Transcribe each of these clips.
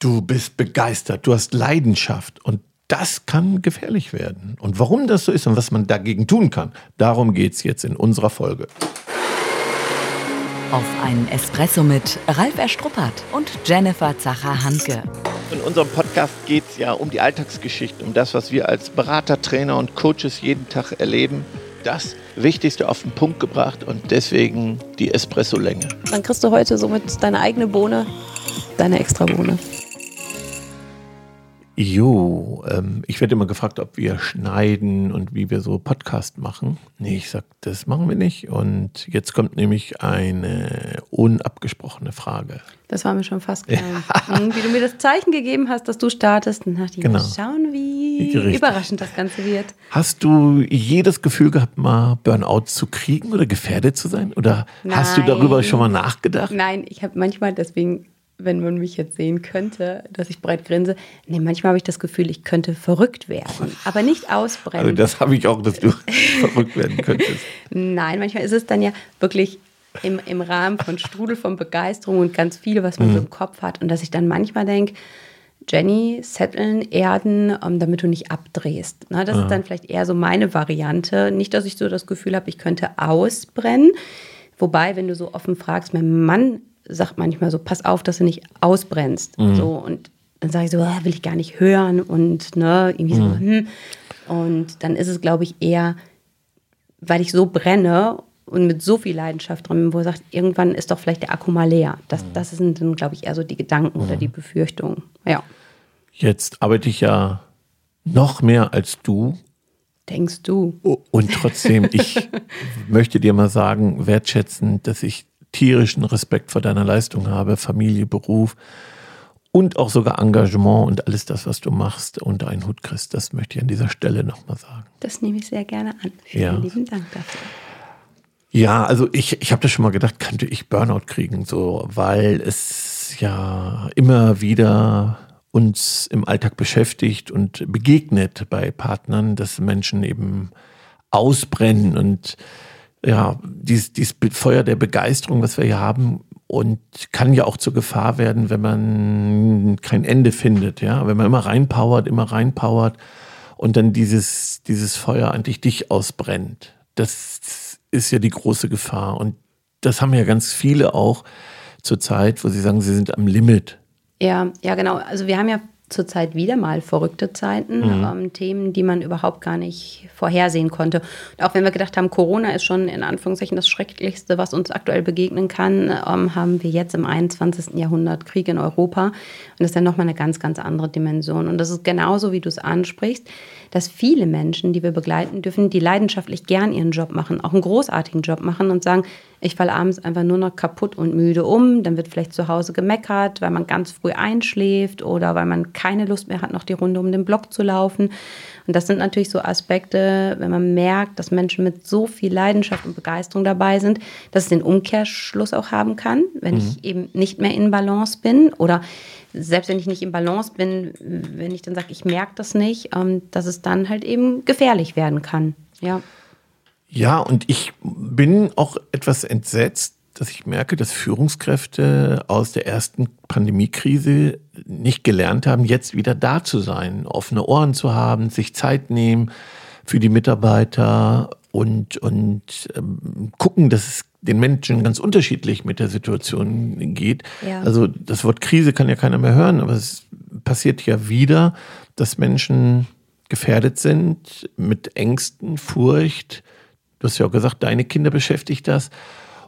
Du bist begeistert, du hast Leidenschaft und das kann gefährlich werden. Und warum das so ist und was man dagegen tun kann, darum geht es jetzt in unserer Folge. Auf einen Espresso mit Ralf Erstruppert und Jennifer Zacher-Hanke. In unserem Podcast geht es ja um die Alltagsgeschichte, um das, was wir als Berater, Trainer und Coaches jeden Tag erleben. Das Wichtigste auf den Punkt gebracht und deswegen die Espresso-Länge. Dann kriegst du heute somit deine eigene Bohne, deine Extra-Bohne. Jo, ähm, ich werde immer gefragt, ob wir schneiden und wie wir so Podcast machen. Nee, ich sag, das machen wir nicht. Und jetzt kommt nämlich eine unabgesprochene Frage. Das war mir schon fast klar. Ja. Wie du mir das Zeichen gegeben hast, dass du startest, dann dachte ich, Genau. mal schauen, wie Richtig. überraschend das Ganze wird. Hast du jedes Gefühl gehabt, mal Burnout zu kriegen oder gefährdet zu sein? Oder hast du darüber Nein. schon mal nachgedacht? Nein, ich habe manchmal deswegen, wenn man mich jetzt sehen könnte, dass ich breit grinse, nee, manchmal habe ich das Gefühl, ich könnte verrückt werden, aber nicht ausbrennen. Also das habe ich auch, dass du verrückt werden könntest. Nein, manchmal ist es dann ja wirklich im, im Rahmen von Strudel von Begeisterung und ganz viel, was Mhm. man so im Kopf hat. Und dass ich dann manchmal denke, Jenny, setteln, erden, ähm, damit du nicht abdrehst. Na, das ist dann vielleicht eher so meine Variante. Nicht, dass ich so das Gefühl habe, ich könnte ausbrennen. Wobei, wenn du so offen fragst, mein Mann sagt manchmal so, pass auf, dass du nicht ausbrennst. So, und dann sage ich so, ah, will ich gar nicht hören und ne, irgendwie so, hm. Und dann ist es, glaube ich, eher, weil ich so brenne und mit so viel Leidenschaft drin bin, wo er sagt, irgendwann ist doch vielleicht der Akku mal leer. Das, das sind dann, glaube ich, eher so die Gedanken oder die Befürchtungen. Ja. Jetzt arbeite ich ja noch mehr als du. Denkst du? Und trotzdem, ich möchte dir mal sagen, wertschätzen, dass ich tierischen Respekt vor deiner Leistung habe, Familie, Beruf und auch sogar Engagement und alles das, was du machst, unter einen Hut kriegst. Das möchte ich an dieser Stelle nochmal sagen. Das nehme ich sehr gerne an. Vielen Ja. lieben Dank dafür. Ja, also ich, ich habe das schon mal gedacht, könnte ich Burnout kriegen, so, weil es ja immer wieder uns im Alltag beschäftigt und begegnet bei Partnern, dass Menschen eben ausbrennen und ja, dieses, dieses Feuer der Begeisterung, was wir hier haben, und kann ja auch zur Gefahr werden, wenn man kein Ende findet, ja, wenn man immer reinpowert, immer reinpowert und dann dieses, dieses Feuer eigentlich dich ausbrennt. Das ist ja die große Gefahr. Und das haben ja ganz viele auch zur Zeit, wo sie sagen, sie sind am Limit. Ja, ja, genau. Also wir haben ja zurzeit wieder mal verrückte Zeiten, ähm, Themen, die man überhaupt gar nicht vorhersehen konnte. Und auch wenn wir gedacht haben, Corona ist schon in Anführungszeichen das Schrecklichste, was uns aktuell begegnen kann, ähm, haben wir jetzt im 21. Jahrhundert Krieg in Europa. Und das ist ja nochmal eine ganz, ganz andere Dimension. Und das ist genauso, wie du es ansprichst, dass viele Menschen, die wir begleiten dürfen, die leidenschaftlich gern ihren Job machen, auch einen großartigen Job machen und sagen, ich falle abends einfach nur noch kaputt und müde um. Dann wird vielleicht zu Hause gemeckert, weil man ganz früh einschläft oder weil man keine Lust mehr hat, noch die Runde um den Block zu laufen. Und das sind natürlich so Aspekte, wenn man merkt, dass Menschen mit so viel Leidenschaft und Begeisterung dabei sind, dass es den Umkehrschluss auch haben kann, wenn ich eben nicht mehr in Balance bin oder selbst wenn ich nicht in Balance bin, wenn ich dann sage, ich merke das nicht, ähm, dass es dann halt eben gefährlich werden kann. Ja. Ja, und ich bin auch etwas entsetzt, dass ich merke, dass Führungskräfte aus der ersten Pandemiekrise nicht gelernt haben, jetzt wieder da zu sein, offene Ohren zu haben, sich Zeit nehmen für die Mitarbeiter und, und ähm, gucken, dass es den Menschen ganz unterschiedlich mit der Situation geht. Ja. Also das Wort Krise kann ja keiner mehr hören, aber es passiert ja wieder, dass Menschen gefährdet sind mit Ängsten, Furcht. Du hast ja auch gesagt, deine Kinder beschäftigt das.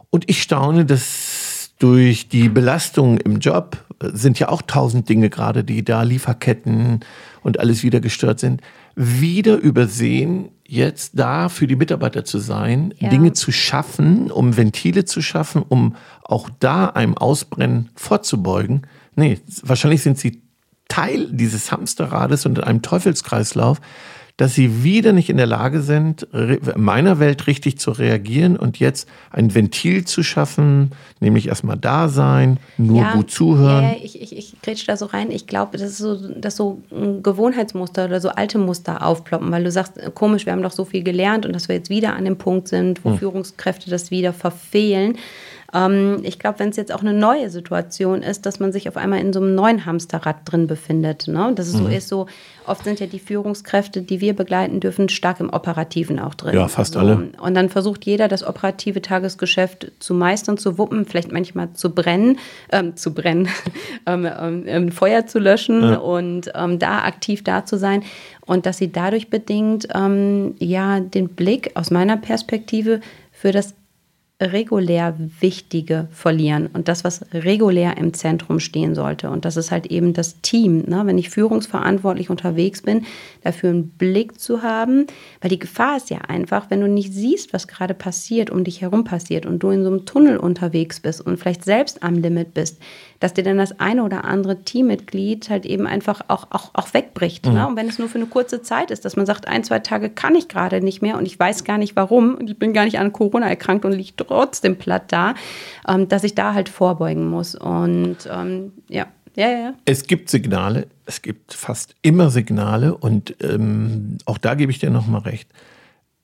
Und ich staune, dass durch die Belastung im Job sind ja auch tausend Dinge gerade, die da Lieferketten und alles wieder gestört sind, wieder übersehen, jetzt da für die Mitarbeiter zu sein, Ja. Dinge zu schaffen, um Ventile zu schaffen, um auch da einem Ausbrennen vorzubeugen. Nee, wahrscheinlich sind sie Teil dieses Hamsterrades und einem Teufelskreislauf, dass sie wieder nicht in der Lage sind, meiner Welt richtig zu reagieren und jetzt ein Ventil zu schaffen, nämlich erstmal da sein, nur gut zuhören. Ja, ja ich, ich, ich grätsch da so rein. Ich glaube, das ist so, dass so ein Gewohnheitsmuster oder so alte Muster aufploppen, weil du sagst, äh, komisch, wir haben doch so viel gelernt und dass wir jetzt wieder an dem Punkt sind, Hm. wo Führungskräfte das wieder verfehlen. Ähm, ich glaube, wenn es jetzt auch eine neue Situation ist, dass man sich auf einmal in so einem neuen Hamsterrad drin befindet. Ne? Dass es mhm. so ist, so oft sind ja die Führungskräfte, die wir begleiten dürfen, stark im Operativen auch drin. Ja, fast so. alle. Und dann versucht jeder, das operative Tagesgeschäft zu meistern, zu wuppen, vielleicht manchmal zu brennen, ähm, zu brennen, ähm, ähm, ähm, Feuer zu löschen ja. und ähm, da aktiv da zu sein. Und dass sie dadurch bedingt ähm, ja den Blick aus meiner Perspektive für das regulär Wichtige verlieren und das, was regulär im Zentrum stehen sollte. Und das ist halt eben das Team. Ne? Wenn ich führungsverantwortlich unterwegs bin, dafür einen Blick zu haben, weil die Gefahr ist ja einfach, wenn du nicht siehst, was gerade passiert, um dich herum passiert und du in so einem Tunnel unterwegs bist und vielleicht selbst am Limit bist, dass dir dann das eine oder andere Teammitglied halt eben einfach auch, auch, auch wegbricht. Ne? Mhm. Ne? Und wenn es nur für eine kurze Zeit ist, dass man sagt, ein, zwei Tage kann ich gerade nicht mehr und ich weiß gar nicht warum und ich bin gar nicht an Corona erkrankt und liege trotzdem platt da, ähm, dass ich da halt vorbeugen muss. Und ähm, ja. Ja, ja. Es gibt Signale, es gibt fast immer Signale und ähm, auch da gebe ich dir nochmal recht.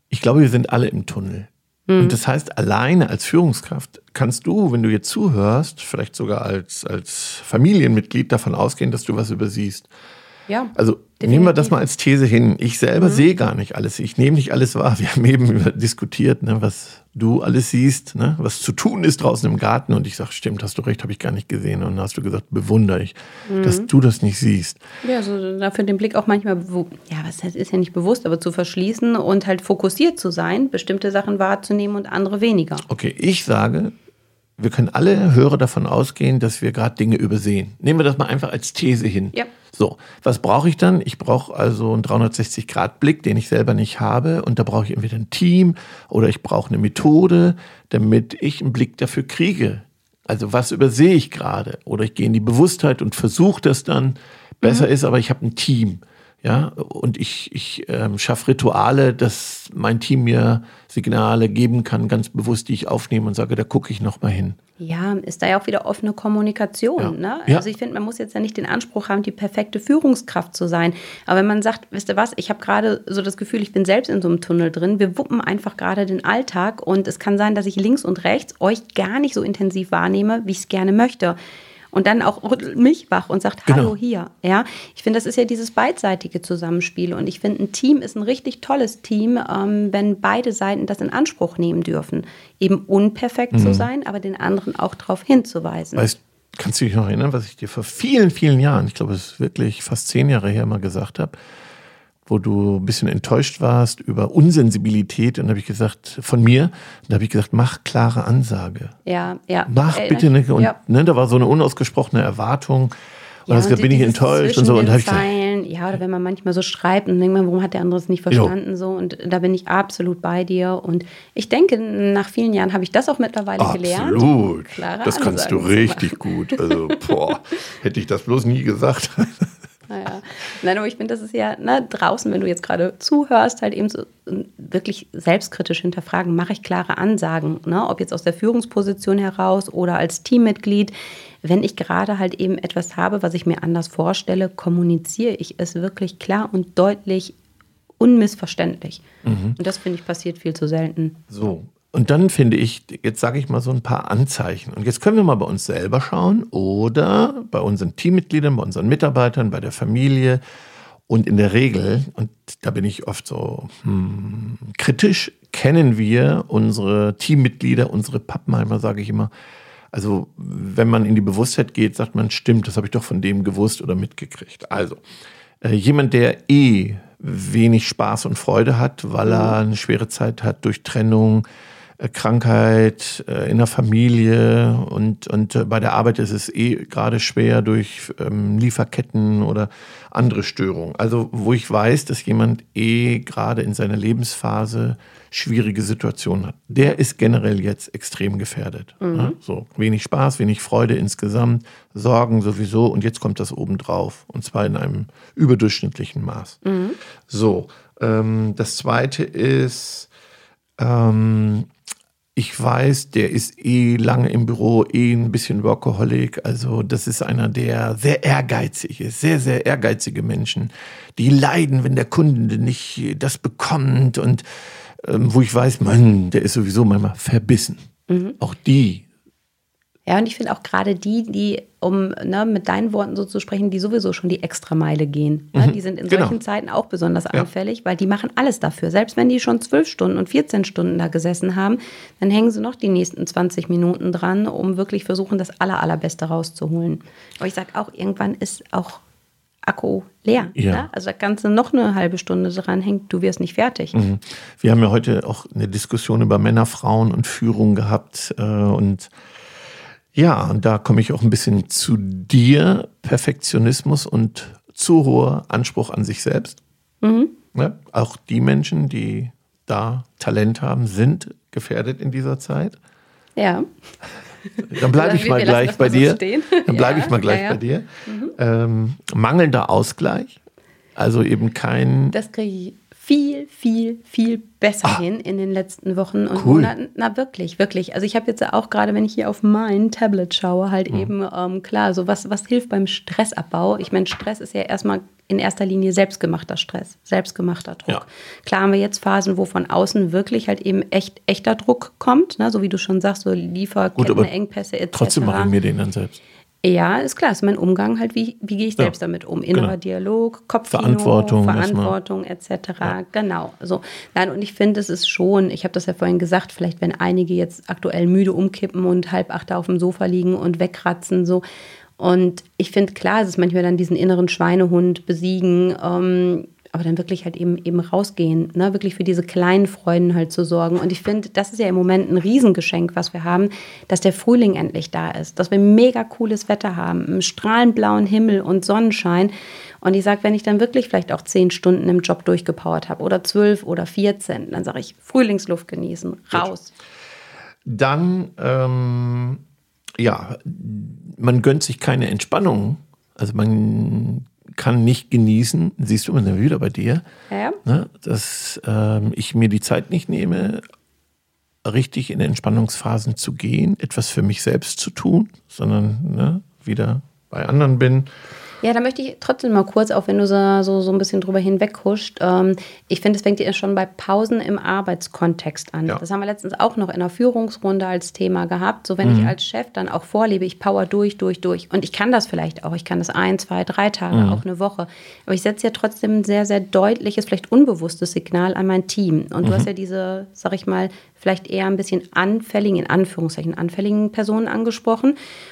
Ich glaube, wir sind alle im Tunnel. Mhm. Und das heißt, alleine als Führungskraft kannst du, wenn du jetzt zuhörst, vielleicht sogar als, als Familienmitglied davon ausgehen, dass du was übersiehst. Ja. Also Definitiv. Nehmen wir das mal als These hin. Ich selber mhm. sehe gar nicht alles. Ich nehme nicht alles wahr. Wir haben eben über diskutiert, ne, was du alles siehst, ne, was zu tun ist draußen im Garten. Und ich sage, stimmt, hast du recht, habe ich gar nicht gesehen. Und dann hast du gesagt, bewundere ich, mhm. dass du das nicht siehst. Ja, so dafür den Blick auch manchmal, ja, was heißt, ist ja nicht bewusst, aber zu verschließen und halt fokussiert zu sein, bestimmte Sachen wahrzunehmen und andere weniger. Okay, ich sage, wir können alle Hörer davon ausgehen, dass wir gerade Dinge übersehen. Nehmen wir das mal einfach als These hin. Ja. So, was brauche ich dann? Ich brauche also einen 360-Grad-Blick, den ich selber nicht habe. Und da brauche ich entweder ein Team oder ich brauche eine Methode, damit ich einen Blick dafür kriege. Also was übersehe ich gerade? Oder ich gehe in die Bewusstheit und versuche das dann. Besser mhm. ist aber, ich habe ein Team. Ja, und ich, ich ähm, schaffe Rituale, dass mein Team mir Signale geben kann, ganz bewusst, die ich aufnehme und sage, da gucke ich nochmal hin. Ja, ist da ja auch wieder offene Kommunikation. Ja. Ne? Ja. Also ich finde, man muss jetzt ja nicht den Anspruch haben, die perfekte Führungskraft zu sein. Aber wenn man sagt, wisst ihr was, ich habe gerade so das Gefühl, ich bin selbst in so einem Tunnel drin, wir wuppen einfach gerade den Alltag und es kann sein, dass ich links und rechts euch gar nicht so intensiv wahrnehme, wie ich es gerne möchte und dann auch rüttelt mich wach und sagt, hallo genau. hier. Ja, ich finde, das ist ja dieses beidseitige Zusammenspiel und ich finde, ein Team ist ein richtig tolles Team, ähm, wenn beide Seiten das in Anspruch nehmen dürfen, eben unperfekt mhm. zu sein, aber den anderen auch darauf hinzuweisen. Weißt, kannst du dich noch erinnern, was ich dir vor vielen, vielen Jahren, ich glaube, es ist wirklich fast zehn Jahre her mal gesagt habe? Wo du ein bisschen enttäuscht warst über Unsensibilität. Und da habe ich gesagt, von mir, da habe ich gesagt, mach klare Ansage. Ja, ja. Mach äh, bitte eine, und ja. ne, da war so eine unausgesprochene Erwartung. Und ja, das, bin ich enttäuscht und so. Und habe ich gesagt, ja, oder wenn man manchmal so schreibt und denkt man, warum hat der andere es nicht verstanden? Jo. So, und da bin ich absolut bei dir. Und ich denke, nach vielen Jahren habe ich das auch mittlerweile absolut. gelernt. Absolut. Das kannst du richtig gut. Also, boah, hätte ich das bloß nie gesagt. Naja. Nein, aber ich finde, das ist ja ne, draußen, wenn du jetzt gerade zuhörst, halt eben so wirklich selbstkritisch hinterfragen, mache ich klare Ansagen, ne? ob jetzt aus der Führungsposition heraus oder als Teammitglied. Wenn ich gerade halt eben etwas habe, was ich mir anders vorstelle, kommuniziere ich es wirklich klar und deutlich unmissverständlich. Mhm. Und das finde ich passiert viel zu selten. So, und dann finde ich, jetzt sage ich mal so ein paar Anzeichen. Und jetzt können wir mal bei uns selber schauen oder bei unseren Teammitgliedern, bei unseren Mitarbeitern, bei der Familie. Und in der Regel, und da bin ich oft so hm, kritisch, kennen wir unsere Teammitglieder, unsere Pappenheimer, sage ich immer. Also wenn man in die Bewusstheit geht, sagt man, stimmt, das habe ich doch von dem gewusst oder mitgekriegt. Also äh, jemand, der eh wenig Spaß und Freude hat, weil er eine schwere Zeit hat durch Trennung, Krankheit äh, in der Familie und, und äh, bei der Arbeit ist es eh gerade schwer durch ähm, Lieferketten oder andere Störungen. Also wo ich weiß, dass jemand eh gerade in seiner Lebensphase schwierige Situationen hat. Der ist generell jetzt extrem gefährdet. Mhm. Ne? So wenig Spaß, wenig Freude insgesamt, Sorgen sowieso und jetzt kommt das obendrauf und zwar in einem überdurchschnittlichen Maß. Mhm. So, ähm, das zweite ist ähm, ich weiß, der ist eh lange im Büro, eh ein bisschen Workaholic. Also das ist einer, der sehr ehrgeizig ist, sehr, sehr ehrgeizige Menschen, die leiden, wenn der Kunde nicht das bekommt und ähm, wo ich weiß, Mann, der ist sowieso manchmal verbissen. Mhm. Auch die Ja, und ich finde auch gerade die, die, um ne, mit deinen Worten so zu sprechen, die sowieso schon die Extrameile gehen. Ne? Mhm, Die sind in genau. solchen Zeiten auch besonders anfällig, weil die machen alles dafür. Selbst wenn die schon zwölf Stunden und 14 Stunden da gesessen haben, dann hängen sie noch die nächsten 20 Minuten dran, um wirklich versuchen, das aller, allerbeste rauszuholen. Aber ich sage auch, irgendwann ist auch Akku leer. Ja. Ne? Also da kannst du noch eine halbe Stunde dranhängen, du wirst nicht fertig. Mhm. Wir haben ja heute auch eine Diskussion über Männer, Frauen und Führung gehabt. Äh, und ja, und da komme ich auch ein bisschen zu dir. Perfektionismus und zu hoher Anspruch an sich selbst. Ja, auch die Menschen, die da Talent haben, sind gefährdet in dieser Zeit. Ja. Dann bleibe ich mal gleich bei dir. Dann bleibe ich mal gleich bei dir. Mangelnder Ausgleich, also eben kein. Das kriege ich viel, viel, viel besser hin in den letzten Wochen und Ah. Cool. Monaten. Na wirklich, wirklich. Also ich habe jetzt auch gerade, wenn ich hier auf mein Tablet schaue, halt Mhm. eben ähm, klar, so was, was hilft beim Stressabbau. Ich meine, Stress ist ja erstmal in erster Linie selbstgemachter Stress, selbstgemachter Druck. Ja. Klar haben wir jetzt Phasen, wo von außen wirklich halt eben echt echter Druck kommt, ne? so wie du schon sagst, so Gut, Lieferketten, aber Engpässe etc. Trotzdem mache ich mir den dann selbst. Ja, ist klar, ist mein Umgang halt, wie, wie gehe ich Ja. selbst damit um? Innerer Genau. Dialog, Kopfkino, Verantwortung. Verantwortung etc. Genau. So. Nein, und ich finde, es ist schon, ich habe das ja vorhin gesagt, vielleicht wenn einige jetzt aktuell müde umkippen und halb acht auf dem Sofa liegen und wegratzen, so. Und ich finde, klar, es ist manchmal dann diesen inneren Schweinehund besiegen, ähm, aber dann wirklich halt eben eben rausgehen, ne? wirklich für diese kleinen Freuden halt zu sorgen. Und ich finde, das ist ja im Moment ein Riesengeschenk, was wir haben, dass der Frühling endlich da ist, dass wir mega cooles Wetter haben, einen strahlend blauen Himmel und Sonnenschein. Und ich sage, wenn ich dann wirklich vielleicht auch zehn Stunden im Job durchgepowert habe oder zwölf oder 14, dann sage ich, Frühlingsluft genießen, raus. Dann, ähm, ja, man gönnt sich keine Entspannung. Also man kann nicht genießen, siehst du, wir sind wieder bei dir, Ja. ne, dass ähm, ich mir die Zeit nicht nehme, richtig in Entspannungsphasen zu gehen, etwas für mich selbst zu tun, sondern ne, wieder bei anderen bin. Ja, da möchte ich trotzdem mal kurz, auch wenn du so, so, so ein bisschen drüber hinweghuscht. Ähm, ich finde, es fängt ja schon bei Pausen im Arbeitskontext an. Ja. Das haben wir letztens auch noch in der Führungsrunde als Thema gehabt. So, wenn ich als Chef dann auch vorlebe, ich power durch, durch, durch. Und ich kann das vielleicht auch. Ich kann das ein, zwei, drei Tage, auch eine Woche. Aber ich setze ja trotzdem ein sehr, sehr deutliches, vielleicht unbewusstes Signal an mein Team. Und du hast ja diese, sag ich mal, vielleicht eher ein bisschen anfälligen, in Anführungszeichen, anfälligen Personen angesprochen.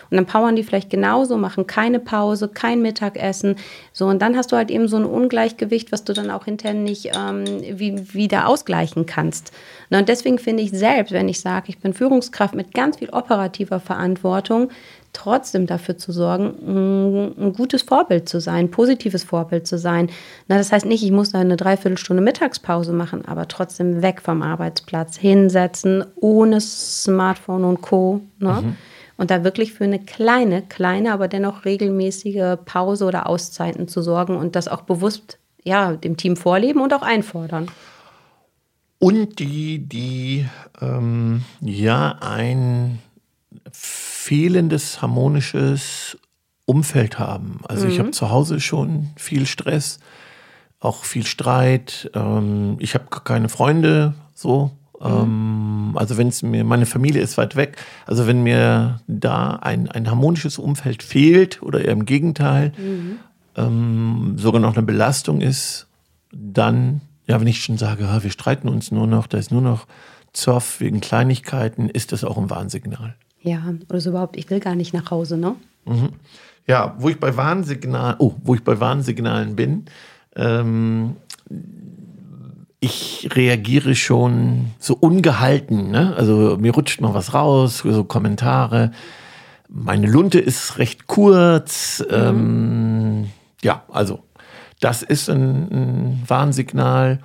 Und dann powern die vielleicht genauso, machen keine Pause, kein Mittagessen. So, und dann hast du halt eben so ein Ungleichgewicht, was du dann auch hinterher nicht ähm, wie, wieder ausgleichen kannst. Na, Und deswegen finde ich selbst, wenn ich sage, ich bin Führungskraft mit ganz viel operativer Verantwortung, trotzdem dafür zu sorgen, ein, ein gutes Vorbild zu sein, ein positives Vorbild zu sein. Na, das heißt nicht, ich muss da eine Dreiviertelstunde Mittagspause machen, aber trotzdem weg vom Arbeitsplatz, hinsetzen, ohne Smartphone und Co. Ne? Und da wirklich für eine kleine, kleine, aber dennoch regelmäßige Pause oder Auszeiten zu sorgen und das auch bewusst ja, dem Team vorleben und auch einfordern. Und die, die ähm, ja ein fehlendes harmonisches Umfeld haben. Also ich habe zu Hause schon viel Stress, auch viel Streit. Ähm, ich habe keine Freunde, so. Ähm, also wenn es mir, meine Familie ist weit weg. Also wenn mir da ein, ein harmonisches Umfeld fehlt oder eher im Gegenteil, ähm, sogar noch eine Belastung ist, dann, ja, wenn ich schon sage, wir streiten uns nur noch, da ist nur noch Zoff wegen Kleinigkeiten, ist das auch ein Warnsignal. Ja, oder so überhaupt, ich will gar nicht nach Hause, ne? Ja, wo ich bei Warnsignalen, oh, wo ich bei Warnsignalen bin, ähm, ich reagiere schon so ungehalten, ne? Also mir rutscht mal was raus, so Kommentare. Meine Lunte ist recht kurz. Ähm, ja, also das ist ein, ein Warnsignal.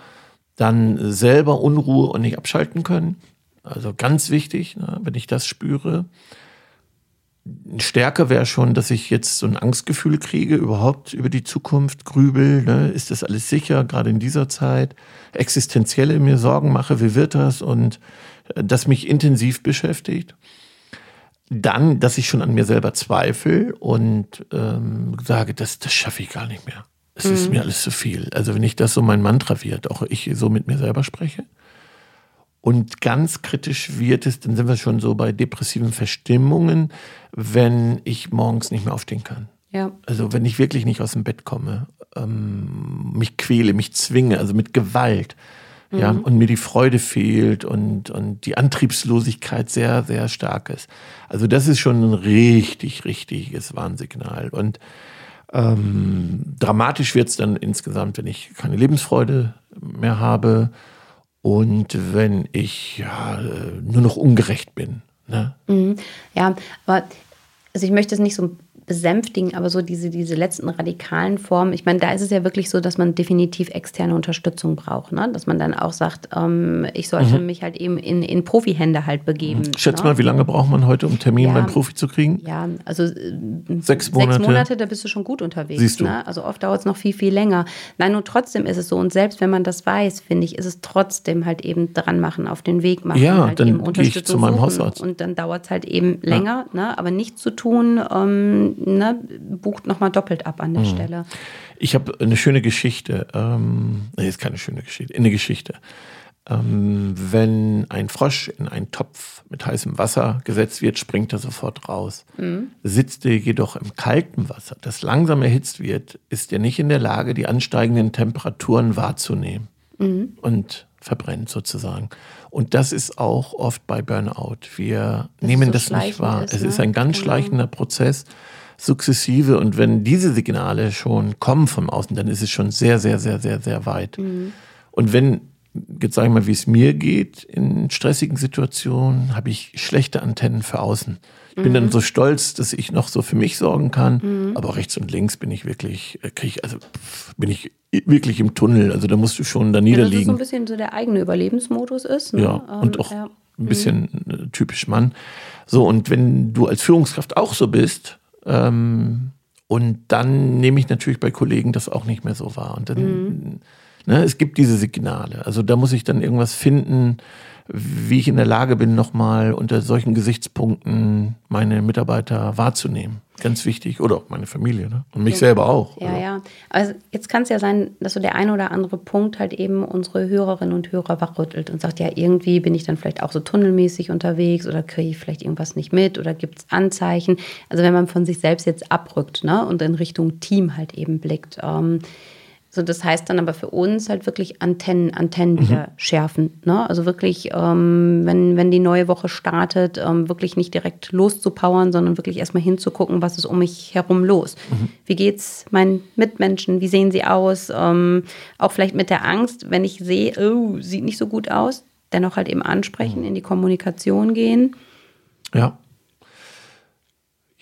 Dann selber Unruhe und nicht abschalten können. Also ganz wichtig, ne, wenn ich das spüre. Stärker wäre schon, dass ich jetzt so ein Angstgefühl kriege, überhaupt über die Zukunft, grübel, ne? ist das alles sicher, gerade in dieser Zeit, existenzielle mir Sorgen mache, wie wird das und äh, das mich intensiv beschäftigt. Dann, dass ich schon an mir selber zweifle und ähm, sage, das, das schaffe ich gar nicht mehr. Es ist mir alles zu viel. Also wenn ich das so mein Mantra wird, auch ich so mit mir selber spreche. Und ganz kritisch wird es, dann sind wir schon so bei depressiven Verstimmungen, wenn ich morgens nicht mehr aufstehen kann. Ja. Also wenn ich wirklich nicht aus dem Bett komme, ähm, mich quäle, mich zwinge, also mit Gewalt. Ja, und mir die Freude fehlt und, und die Antriebslosigkeit sehr, sehr stark ist. Also das ist schon ein richtig, richtiges Warnsignal. Und ähm, dramatisch wird es dann insgesamt, wenn ich keine Lebensfreude mehr habe und wenn ich ja, äh, nur noch ungerecht bin. Ne? Mhm. Ja, aber also ich möchte es nicht so besänftigen, aber so diese, diese letzten radikalen Formen, ich meine, da ist es ja wirklich so, dass man definitiv externe Unterstützung braucht, ne? dass man dann auch sagt, ähm, ich sollte mhm. mich halt eben in, in Profihände halt begeben. Mhm. Schätz ne? mal, wie lange braucht man heute, um Termin Ja. beim Profi zu kriegen? Ja, also äh, Sechs Monate. Sechs Monate, da bist du schon gut unterwegs. Siehst du. Ne? Also oft dauert es noch viel, viel länger. Nein, und trotzdem ist es so. Und selbst wenn man das weiß, finde ich, ist es trotzdem halt eben dran machen, auf den Weg machen. Ja, halt dann eben gehe ich Unterstützung zu meinem suchen. Hausarzt. Und dann dauert es halt eben länger. Ne? Aber nichts zu tun, ähm, ne? bucht nochmal doppelt ab Mhm. an der Stelle. Ich habe eine schöne Geschichte. Ähm, nee, ist keine schöne Geschichte. Eine Geschichte. Ähm, wenn ein Frosch in einen Topf mit heißem Wasser gesetzt wird, springt er sofort raus. Sitzt er jedoch im kalten Wasser, das langsam erhitzt wird, ist er nicht in der Lage, die ansteigenden Temperaturen wahrzunehmen und verbrennt sozusagen. Und das ist auch oft bei Burnout. Wir nehmen so das nicht wahr. ist, es ne? ist ein ganz Genau. schleichender Prozess, sukzessive. Und wenn diese Signale schon kommen von außen, dann ist es schon sehr, sehr, sehr, sehr, sehr weit. Mhm. Und wenn, jetzt sage ich mal, wie es mir geht, in stressigen Situationen, habe ich schlechte Antennen für außen. Ich bin Mhm. dann so stolz, dass ich noch so für mich sorgen kann, aber rechts und links bin ich wirklich, äh, krieg ich, also bin ich wirklich im Tunnel. Also da musst du schon da Ja, dass so niederliegen. ein bisschen so der eigene Überlebensmodus ist. Ne? Ja, und Ähm, auch ja. ein bisschen äh, typisch Mann. So, und wenn du als Führungskraft auch so bist, ähm, und dann nehme ich natürlich bei Kollegen das auch nicht mehr so wahr. Und dann, ne, es gibt diese Signale. Also da muss ich dann irgendwas finden, wie ich in der Lage bin, nochmal unter solchen Gesichtspunkten meine Mitarbeiter wahrzunehmen. Ganz wichtig. Oder auch meine Familie, ne? Und mich selber auch. Ja, Also, ja. Also jetzt kann es ja sein, dass so der ein oder andere Punkt halt eben unsere Hörerinnen und Hörer wachrüttelt und sagt, ja, irgendwie bin ich dann vielleicht auch so tunnelmäßig unterwegs oder kriege ich vielleicht irgendwas nicht mit oder gibt es Anzeichen. Also wenn man von sich selbst jetzt abrückt ne, und in Richtung Team halt eben blickt. Ähm, so, das heißt dann aber für uns halt wirklich Antennen, Antennen wieder schärfen. Ne? Also wirklich, ähm, wenn, wenn die neue Woche startet, ähm, wirklich nicht direkt loszupowern, sondern wirklich erstmal hinzugucken, was ist um mich herum los. Wie geht's meinen Mitmenschen? Wie sehen sie aus? Ähm, auch vielleicht mit der Angst, wenn ich sehe, oh, sieht nicht so gut aus, dennoch halt eben ansprechen, in die Kommunikation gehen. Ja.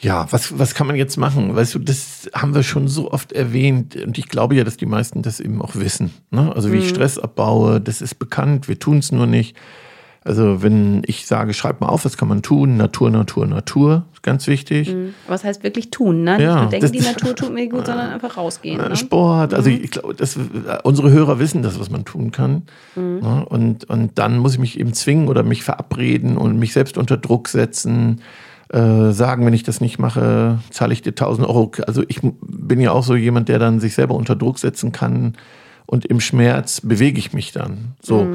Ja, was, was kann man jetzt machen? Weißt du, das haben wir schon so oft erwähnt und ich glaube ja, dass die meisten das eben auch wissen. Ne? Also wie ich Stress abbaue, das ist bekannt, wir tun es nur nicht. Also wenn ich sage, schreib mal auf, was kann man tun? Natur, Natur, Natur, ganz wichtig. Aber es heißt wirklich tun, ne? Ja, nicht nur denken, die Natur tut mir gut, sondern einfach rausgehen. Ne? Sport, also ich glaube, das, unsere Hörer wissen das, was man tun kann. Ne? Und, und dann muss ich mich eben zwingen oder mich verabreden und mich selbst unter Druck setzen. Äh, sagen, wenn ich das nicht mache, zahle ich dir 1000 Euro. Also ich bin ja auch so jemand, der dann sich selber unter Druck setzen kann und im Schmerz bewege ich mich dann. So.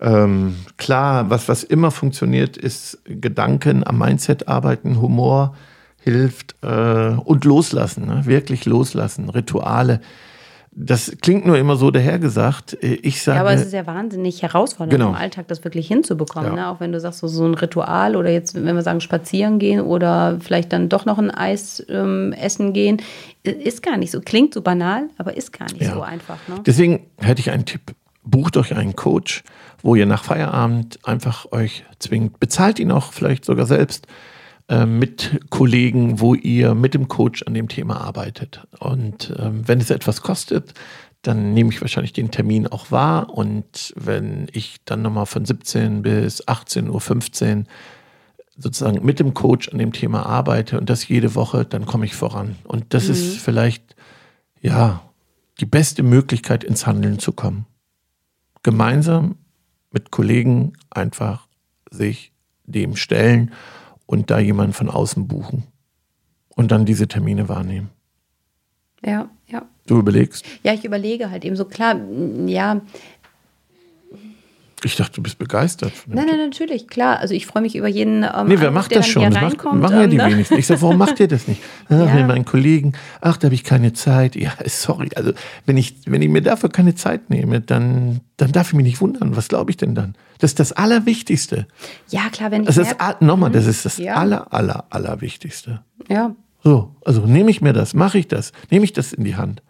Ähm, klar, was, was immer funktioniert, ist Gedanken am Mindset arbeiten, Humor hilft äh, und loslassen, ne? wirklich loslassen, Rituale. Das klingt nur immer so dahergesagt. Ich sage, Ja, aber es ist ja wahnsinnig herausfordernd Genau. im Alltag, das wirklich hinzubekommen. Ja. Ne? Auch wenn du sagst, so, so ein Ritual oder jetzt, wenn wir sagen, spazieren gehen oder vielleicht dann doch noch ein Eis ähm, essen gehen, ist gar nicht so. Klingt so banal, aber ist gar nicht Ja. so einfach. Ne? Deswegen hätte ich einen Tipp. Bucht euch einen Coach, wo ihr nach Feierabend einfach euch zwingt. Bezahlt ihn auch vielleicht sogar selbst äh, mit Kollegen, wo ihr mit dem Coach an dem Thema arbeitet. Und ähm, wenn es etwas kostet, dann nehme ich wahrscheinlich den Termin auch wahr. Und wenn ich dann nochmal von 17 bis 18.15 Uhr sozusagen mit dem Coach an dem Thema arbeite und das jede Woche, dann komme ich voran. Und das ist vielleicht, ja, die beste Möglichkeit, ins Handeln zu kommen. Gemeinsam mit Kollegen einfach sich dem stellen und da jemanden von außen buchen. Und dann diese Termine wahrnehmen. Ja, ja. Du überlegst, Ja, ich überlege halt eben so, klar, ja, Ich dachte, du bist begeistert. Nein, nein, natürlich, klar. Also ich freue mich über jeden. Ähm, nee, wer macht der das schon? Das macht, machen ja ähm, die ne? wenigsten. Ich sage, warum macht ihr das nicht? Ach, Ja. Mit meinen Kollegen, ach, da habe ich keine Zeit. Ja, sorry. Also, wenn ich, wenn ich mir dafür keine Zeit nehme, dann, dann darf ich mich nicht wundern. Was glaube ich denn dann? Das ist das Allerwichtigste. Ja, klar, wenn ich Das ist, merke- a- nochmal, das ist das Ja. Aller, Aller, Allerwichtigste. ja, So, also nehme ich mir das, mache ich das, nehme ich das in die Hand.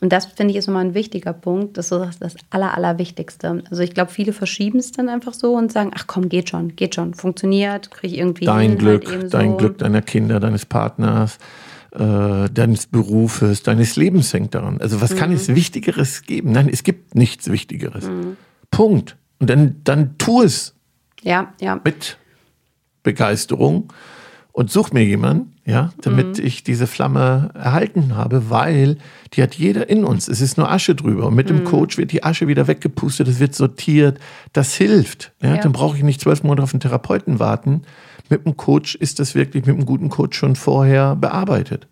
Und das finde ich ist nochmal ein wichtiger Punkt. Das ist das Aller, Allerwichtigste. Also ich glaube, viele verschieben es dann einfach so und sagen, ach komm, geht schon, geht schon, funktioniert, kriege ich irgendwie Dein hin, Glück, halt dein so. Glück deiner Kinder, deines Partners, äh, deines Berufes, deines Lebens hängt daran. Also was Mhm. kann es Wichtigeres geben? Nein, es gibt nichts Wichtigeres. Punkt. Und dann, dann tu es Ja, ja. mit Begeisterung und such mir jemanden, ja, damit Mhm. ich diese Flamme erhalten habe, weil die hat jeder in uns. Es ist nur Asche drüber. Und Mhm. mit dem Coach wird die Asche wieder weggepustet, es wird sortiert. Das hilft. Ja, Ja. Dann brauche ich nicht zwölf Monate auf einen Therapeuten warten. Mit dem Coach ist das wirklich mit einem guten Coach schon vorher bearbeitet.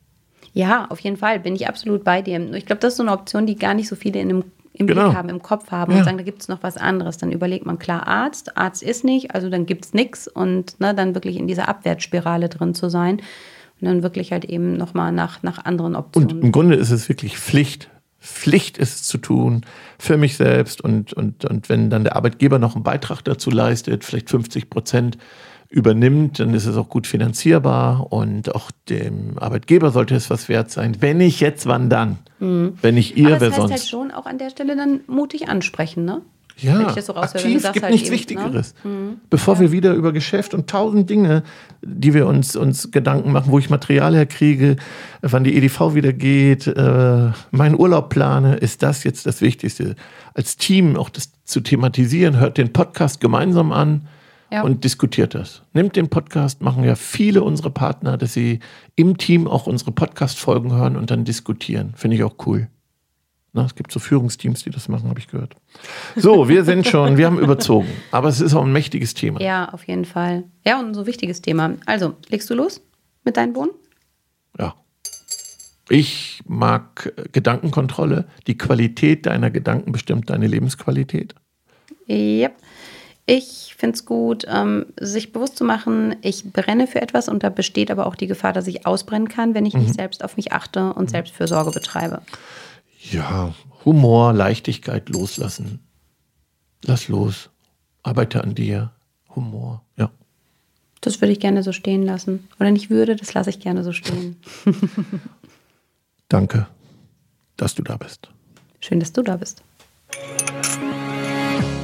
Ja, auf jeden Fall bin ich absolut bei dir. Ich glaube, das ist so eine Option, die gar nicht so viele in dem, im Genau. Blick haben, im Kopf haben Ja. und sagen, da gibt es noch was anderes. Dann überlegt man klar Arzt, Arzt ist nicht, also dann gibt es nichts und ne, dann wirklich in dieser Abwärtsspirale drin zu sein und dann wirklich halt eben nochmal nach, nach anderen Und Optionen. im Grunde ist es wirklich Pflicht. Pflicht ist es zu tun für mich selbst. Und, und, und wenn dann der Arbeitgeber noch einen Beitrag dazu leistet, vielleicht 50 Prozent übernimmt, dann ist es auch gut finanzierbar und auch dem Arbeitgeber sollte es was wert sein. Wenn nicht jetzt, wann dann? Wenn nicht ihr, Mhm. Aber wer das heißt sonst? halt schon auch an der Stelle dann mutig ansprechen, ne? Ja, Wenn ich das so raushöre, aktiv gibt halt nichts eben, ne? Wichtigeres. Bevor wir wieder über Geschäft und tausend Dinge, die wir uns, uns Gedanken machen, wo ich Material herkriege, wann die EDV wieder geht, äh, meinen Urlaub plane, ist das jetzt das Wichtigste. Als Team auch das zu thematisieren, hört den Podcast gemeinsam an Ja. und diskutiert das. Nimmt den Podcast, machen ja viele unserer Partner, dass sie im Team auch unsere Podcast-Folgen hören und dann diskutieren. Finde ich auch cool. Na, es gibt so Führungsteams, die das machen, habe ich gehört. So, wir sind schon, wir haben überzogen. Aber es ist auch ein mächtiges Thema. Ja, auf jeden Fall. Ja, und ein so wichtiges Thema. Also, legst du los mit deinen Bohnen? Ja. Ich mag Gedankenkontrolle. Die Qualität deiner Gedanken bestimmt deine Lebensqualität. Ja. Ich finde es gut, ähm, sich bewusst zu machen, ich brenne für etwas und da besteht aber auch die Gefahr, dass ich ausbrennen kann, wenn ich nicht selbst auf mich achte und Selbstfürsorge betreibe. Ja, Humor, Leichtigkeit loslassen. Lass los. Arbeite an dir. Humor. Ja. Das würde ich gerne so stehen lassen. Oder nicht würde, das lasse ich gerne so stehen. Danke, dass du da bist. Schön, dass du da bist.